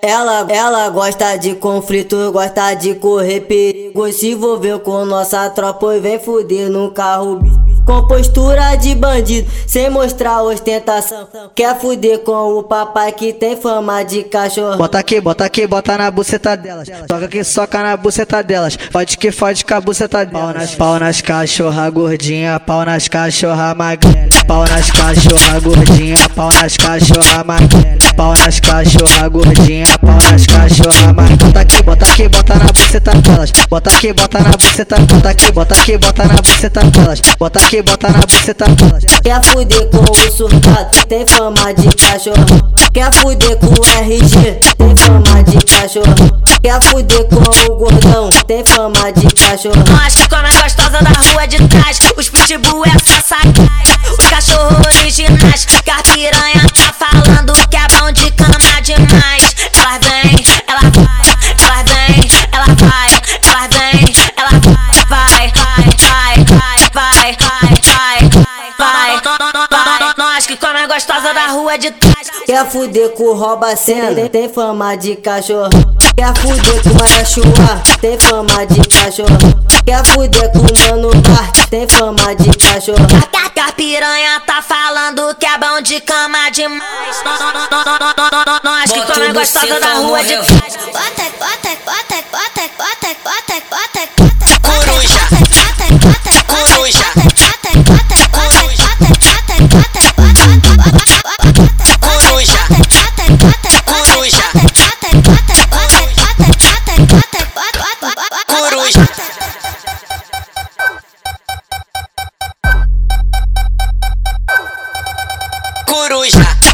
Ela, ela gosta de conflito, gosta de correr perigo. Se envolveu com nossa tropa e vem fuder no carro. Com postura de bandido, sem mostrar ostentação. Quer fuder com o papai que tem fama de cachorro. Bota aqui, bota aqui, bota na buceta delas. Toca que soca na buceta delas. Fode que fode com a buceta delas. Pau nas, pau nas cachorra gordinha, pau nas cachorra magrela. Pau nas cachorra gordinha, pau nas cachorra magrela. Pau nas cachorra gordinha, pau nas cachorra magrela. Bota aqui, bota aqui, bota na buceta delas. Bota aqui, bota na buceta, bota aqui, bota aqui, bota na buceta delas. Bota aqui, bota na buceta delas. Quer fuder com o surtado, tem fama de cachorro. Quer fuder com o RG, tem fama de cachorro. Quer fuder com o gordão, tem fama de cachorro. Nós que come gostosa da rua de trás, os pitbull é gostosa da rua de trás. Quer fuder com rouba cena, tem fama de cachorro. Quer fuder com Marachua, tem fama de cachorro. Quer fuder com mano bar, tem fama de cachorro. Que a piranha tá falando que é bom de cama demais. Nós que come gostosa da rua de trás. Bota, bota, coruja.